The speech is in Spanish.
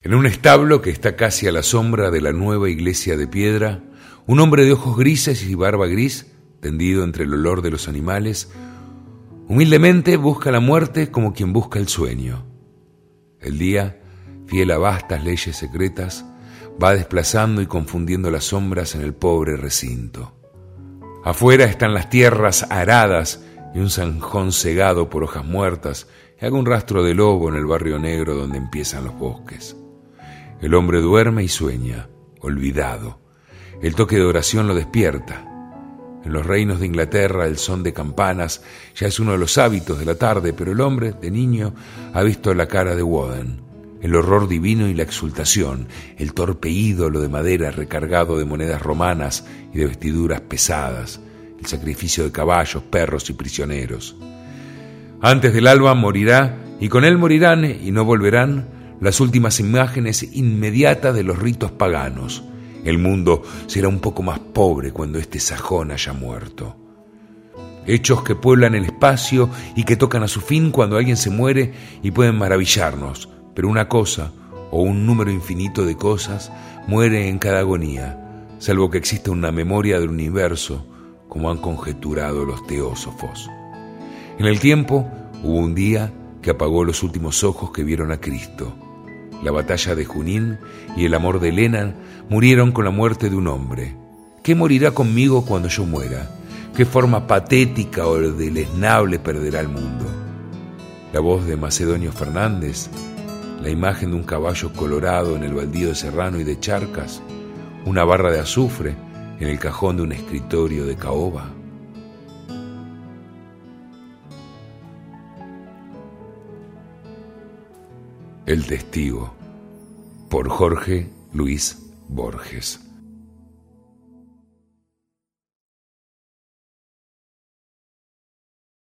En un establo que está casi a la sombra de la nueva iglesia de piedra, un hombre de ojos grises y barba gris, tendido entre el olor de los animales, humildemente busca la muerte como quien busca el sueño. El día, fiel a vastas leyes secretas, va desplazando y confundiendo las sombras en el pobre recinto. Afuera están las tierras aradas y un zanjón cegado por hojas muertas y algún rastro de lobo en el barrio negro donde empiezan los bosques. El hombre duerme y sueña, olvidado. El toque de oración lo despierta. En los reinos de Inglaterra el son de campanas ya es uno de los hábitos de la tarde, pero el hombre, de niño, ha visto la cara de Woden, el horror divino y la exultación, el torpe ídolo de madera recargado de monedas romanas y de vestiduras pesadas, el sacrificio de caballos, perros y prisioneros. Antes del alba morirá, y con él morirán y no volverán las últimas imágenes inmediatas de los ritos paganos. El mundo será un poco más pobre cuando este sajón haya muerto. Hechos que pueblan el espacio y que tocan a su fin cuando alguien se muere y pueden maravillarnos, pero una cosa, o un número infinito de cosas, muere en cada agonía, salvo que exista una memoria del universo, como han conjeturado los teósofos. En el tiempo hubo un día que apagó los últimos ojos que vieron a Cristo la batalla de Junín y el amor de Elena murieron con la muerte de un hombre. ¿Qué morirá conmigo cuando yo muera? ¿Qué forma patética o deleznable perderá el mundo? La voz de Macedonio Fernández, la imagen de un caballo colorado en el baldío de Serrano y de Charcas, una barra de azufre en el cajón de un escritorio de caoba. El testigo por Jorge Luis Borges.